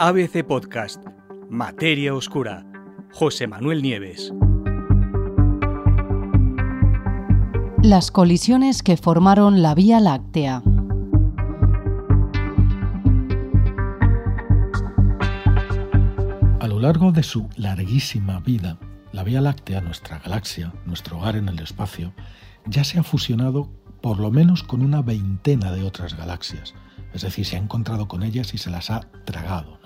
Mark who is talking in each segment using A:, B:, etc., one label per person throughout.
A: ABC Podcast, Materia Oscura, José Manuel Nieves.
B: Las colisiones que formaron la Vía Láctea.
C: A lo largo de su larguísima vida, la Vía Láctea, nuestra galaxia, nuestro hogar en el espacio, ya se ha fusionado por lo menos con una veintena de otras galaxias, es decir, se ha encontrado con ellas y se las ha tragado.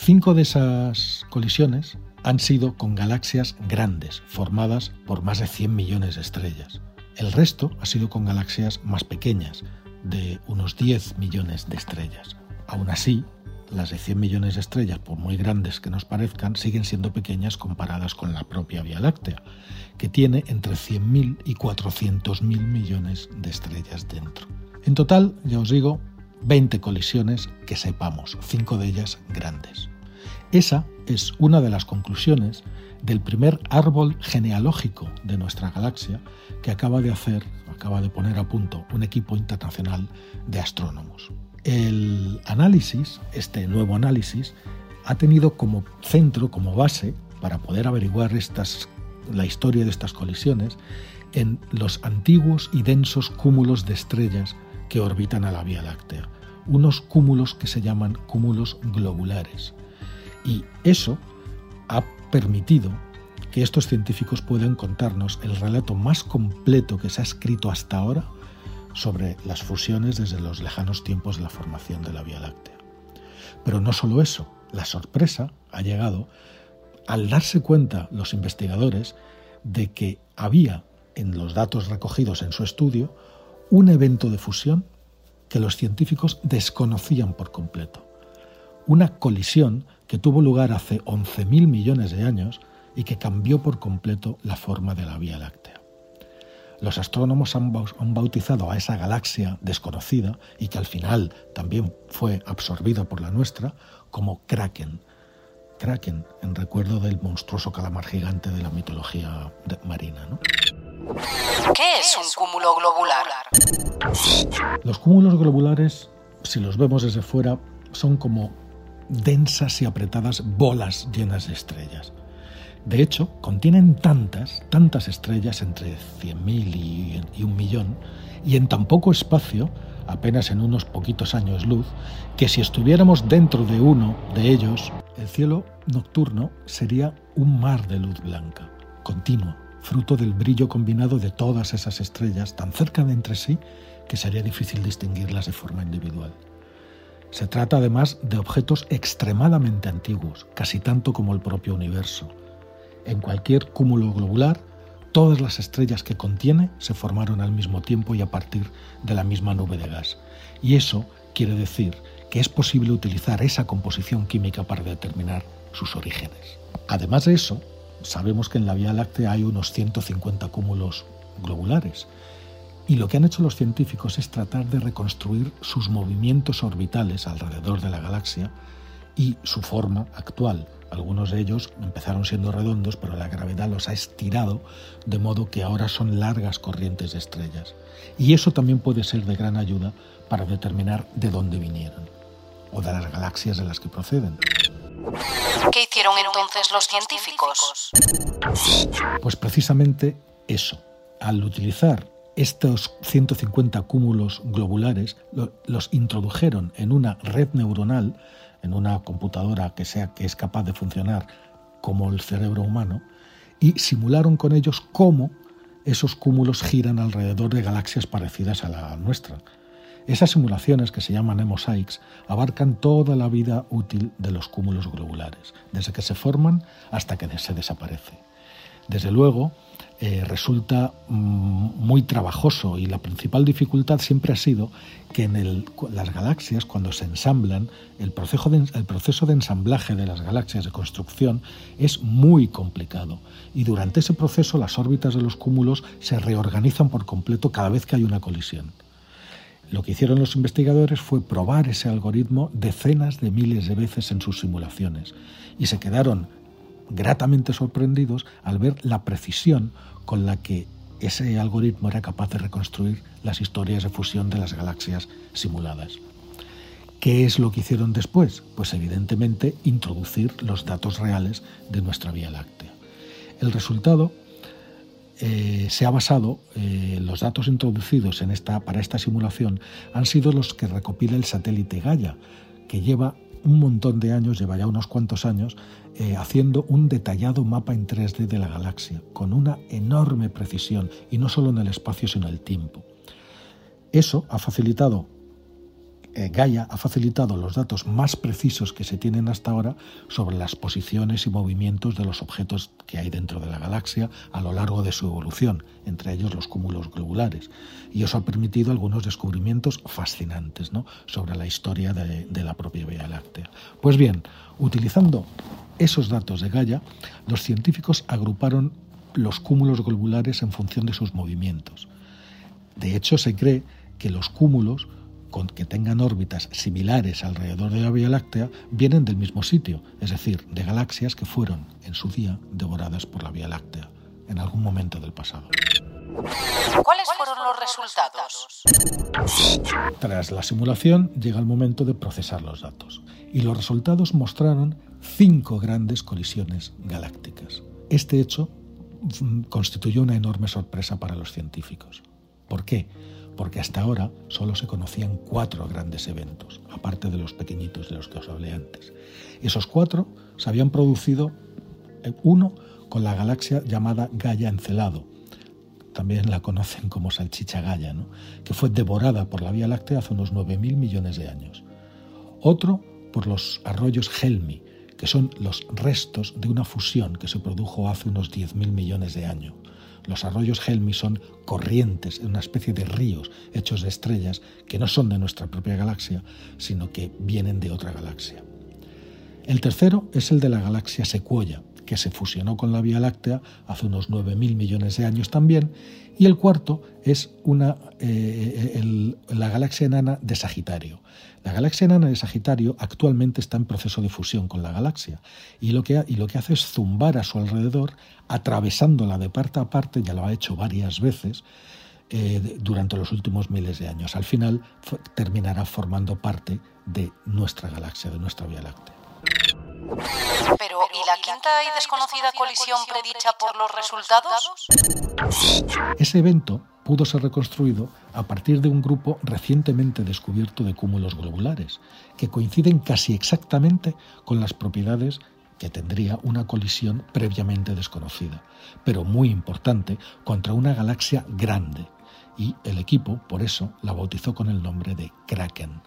C: Cinco de esas colisiones han sido con galaxias grandes, formadas por más de 100 millones de estrellas. El resto ha sido con galaxias más pequeñas, de unos 10 millones de estrellas. Aún así, las de 100 millones de estrellas, por muy grandes que nos parezcan, siguen siendo pequeñas comparadas con la propia Vía Láctea, que tiene entre 100.000 y 400.000 millones de estrellas dentro. En total, ya os digo, 20 colisiones que sepamos, 5 de ellas grandes. Esa es una de las conclusiones del primer árbol genealógico de nuestra galaxia que acaba de hacer, acaba de poner a punto un equipo internacional de astrónomos. El análisis, este nuevo análisis, ha tenido como centro, como base, para poder averiguar estas, la historia de estas colisiones, en los antiguos y densos cúmulos de estrellas que orbitan a la Vía Láctea, unos cúmulos que se llaman cúmulos globulares. Y eso ha permitido que estos científicos puedan contarnos el relato más completo que se ha escrito hasta ahora sobre las fusiones desde los lejanos tiempos de la formación de la Vía Láctea. Pero no solo eso, la sorpresa ha llegado al darse cuenta los investigadores de que había en los datos recogidos en su estudio un evento de fusión que los científicos desconocían por completo. Una colisión que tuvo lugar hace 11.000 millones de años y que cambió por completo la forma de la Vía Láctea. Los astrónomos han bautizado a esa galaxia desconocida y que al final también fue absorbida por la nuestra como Kraken. Kraken, en recuerdo del monstruoso calamar gigante de la mitología marina. ¿no?
B: ¿Qué es un cúmulo globular?
C: Los cúmulos globulares, si los vemos desde fuera, son como densas y apretadas bolas llenas de estrellas. De hecho, contienen tantas, tantas estrellas, entre 100.000 y, y un millón, y en tan poco espacio, apenas en unos poquitos años luz, que si estuviéramos dentro de uno de ellos, el cielo nocturno sería un mar de luz blanca, continua, fruto del brillo combinado de todas esas estrellas tan cerca de entre sí que sería difícil distinguirlas de forma individual. Se trata además de objetos extremadamente antiguos, casi tanto como el propio universo. En cualquier cúmulo globular, todas las estrellas que contiene se formaron al mismo tiempo y a partir de la misma nube de gas. Y eso quiere decir que es posible utilizar esa composición química para determinar sus orígenes. Además de eso, sabemos que en la Vía Láctea hay unos 150 cúmulos globulares. Y lo que han hecho los científicos es tratar de reconstruir sus movimientos orbitales alrededor de la galaxia y su forma actual. Algunos de ellos empezaron siendo redondos, pero la gravedad los ha estirado de modo que ahora son largas corrientes de estrellas. Y eso también puede ser de gran ayuda para determinar de dónde vinieron o de las galaxias de las que proceden.
B: ¿Qué hicieron entonces los científicos?
C: Pues precisamente eso. Al utilizar estos 150 cúmulos globulares, los introdujeron en una red neuronal, en una computadora que, sea, que es capaz de funcionar como el cerebro humano, y simularon con ellos cómo esos cúmulos giran alrededor de galaxias parecidas a la nuestra. Esas simulaciones, que se llaman mosaics, abarcan toda la vida útil de los cúmulos globulares, desde que se forman hasta que se desaparece. Desde luego, eh, resulta mm, muy trabajoso y la principal dificultad siempre ha sido que en las galaxias, cuando se ensamblan, el proceso, de, el proceso de ensamblaje de las galaxias de construcción es muy complicado y durante ese proceso las órbitas de los cúmulos se reorganizan por completo cada vez que hay una colisión. Lo que hicieron los investigadores fue probar ese algoritmo decenas de miles de veces en sus simulaciones y se quedaron gratamente sorprendidos al ver la precisión con la que ese algoritmo era capaz de reconstruir las historias de fusión de las galaxias simuladas. ¿Qué es lo que hicieron después? Pues evidentemente introducir los datos reales de nuestra Vía Láctea. El resultado eh, se ha basado, eh, los datos introducidos en esta, para esta simulación han sido los que recopila el satélite Gaia, que lleva un montón de años, lleva ya unos cuantos años, eh, haciendo un detallado mapa en 3D de la galaxia, con una enorme precisión, y no solo en el espacio, sino en el tiempo. Eso ha facilitado Gaia ha facilitado los datos más precisos que se tienen hasta ahora sobre las posiciones y movimientos de los objetos que hay dentro de la galaxia a lo largo de su evolución, entre ellos los cúmulos globulares. Y eso ha permitido algunos descubrimientos fascinantes sobre la historia de, de la propia Vía Láctea. Pues bien, utilizando esos datos de Gaia, los científicos agruparon los cúmulos globulares en función de sus movimientos. De hecho, se cree que los cúmulos con que tengan órbitas similares alrededor de la Vía Láctea vienen del mismo sitio, es decir, de galaxias que fueron en su día devoradas por la Vía Láctea en algún momento del pasado.
D: ¿Cuáles fueron los resultados?
C: Tras la simulación llega el momento de procesar los datos y los resultados mostraron cinco grandes colisiones galácticas. Este hecho mm, constituyó una enorme sorpresa para los científicos. ¿Por qué? Porque hasta ahora solo se conocían cuatro grandes eventos, aparte de los pequeñitos de los que os hablé antes. Esos cuatro se habían producido, eh, uno con la galaxia llamada Gaia Encelado, también la conocen como salchicha Gaia, que fue devorada por la Vía Láctea hace unos 9.000 millones de años. Otro por los arroyos Helmi, que son los restos de una fusión que se produjo hace unos 10.000 millones de años. Los arroyos Helmi son corrientes, una especie de ríos hechos de estrellas que no son de nuestra propia galaxia, sino que vienen de otra galaxia. El tercero es el de la galaxia Sequoia, que se fusionó con la Vía Láctea hace unos 9.000 millones de años también, y el cuarto es una, eh, la galaxia enana de Sagitario. La galaxia enana de Sagitario actualmente está en proceso de fusión con la galaxia y lo que, y lo que hace es zumbar a su alrededor, atravesándola de parte a parte, ya lo ha hecho varias veces, eh, durante los últimos miles de años. Al final terminará formando parte de nuestra galaxia, de nuestra Vía Láctea.
D: Pero, ¿y la quinta y desconocida colisión predicha por los resultados?
C: Ese evento pudo ser reconstruido a partir de un grupo recientemente descubierto de cúmulos globulares, que coinciden casi exactamente con las propiedades que tendría una colisión previamente desconocida, pero muy importante, contra una galaxia grande. Y el equipo, por eso, la bautizó con el nombre de Kraken,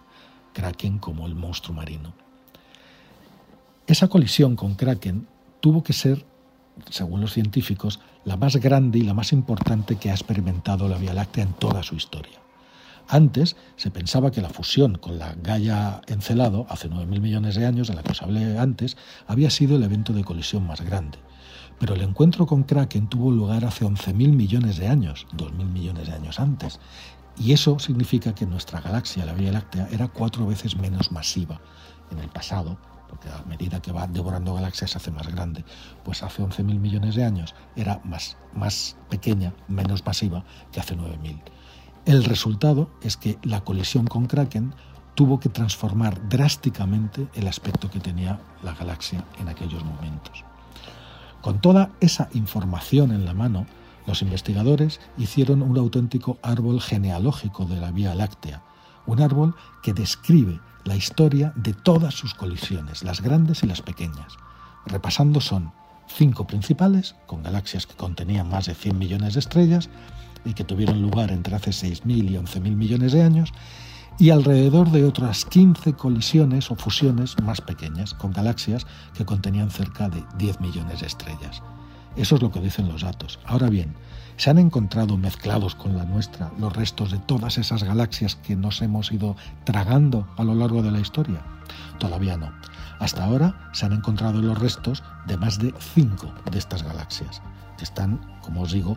C: Kraken como el monstruo marino. Esa colisión con Kraken tuvo que ser, según los científicos, la más grande y la más importante que ha experimentado la Vía Láctea en toda su historia. Antes se pensaba que la fusión con la Gaia Encelado, hace 9.000 millones de años, de la que os hablé antes, había sido el evento de colisión más grande. Pero el encuentro con Kraken tuvo lugar hace 11.000 millones de años, 2.000 millones de años antes. Y eso significa que nuestra galaxia, la Vía Láctea, era cuatro veces menos masiva en el pasado porque a medida que va devorando galaxias se hace más grande. Pues hace 11.000 millones de años era más, más pequeña, menos masiva que hace 9.000. El resultado es que la colisión con Kraken tuvo que transformar drásticamente el aspecto que tenía la galaxia en aquellos momentos. Con toda esa información en la mano, los investigadores hicieron un auténtico árbol genealógico de la Vía Láctea, un árbol que describe la historia de todas sus colisiones, las grandes y las pequeñas. Repasando son cinco principales, con galaxias que contenían más de 100 millones de estrellas y que tuvieron lugar entre hace 6.000 y 11.000 millones de años, y alrededor de otras 15 colisiones o fusiones más pequeñas, con galaxias que contenían cerca de 10 millones de estrellas. Eso es lo que dicen los datos. Ahora bien, ¿Se han encontrado mezclados con la nuestra los restos de todas esas galaxias que nos hemos ido tragando a lo largo de la historia? Todavía no. Hasta ahora se han encontrado los restos de más de cinco de estas galaxias, que están, como os digo,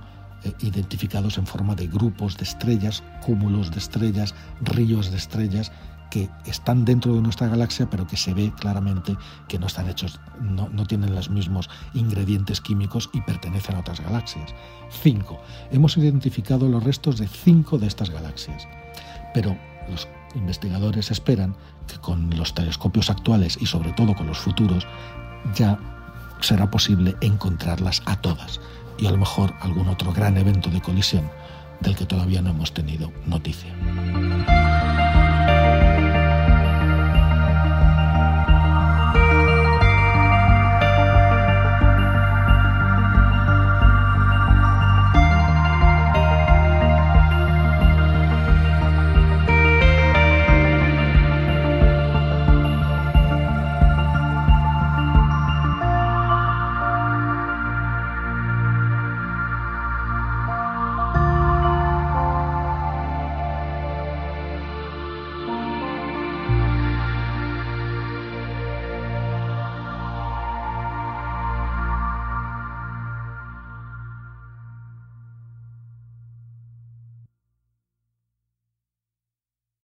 C: identificados en forma de grupos de estrellas, cúmulos de estrellas, ríos de estrellas que están dentro de nuestra galaxia, pero que se ve claramente que no están hechos, no, tienen los mismos ingredientes químicos y pertenecen a otras galaxias. Cinco. Hemos identificado los restos de cinco de estas galaxias, pero los investigadores esperan que con los telescopios actuales y sobre todo con los futuros ya será posible encontrarlas a todas y a lo mejor algún otro gran evento de colisión del que todavía no hemos tenido noticia.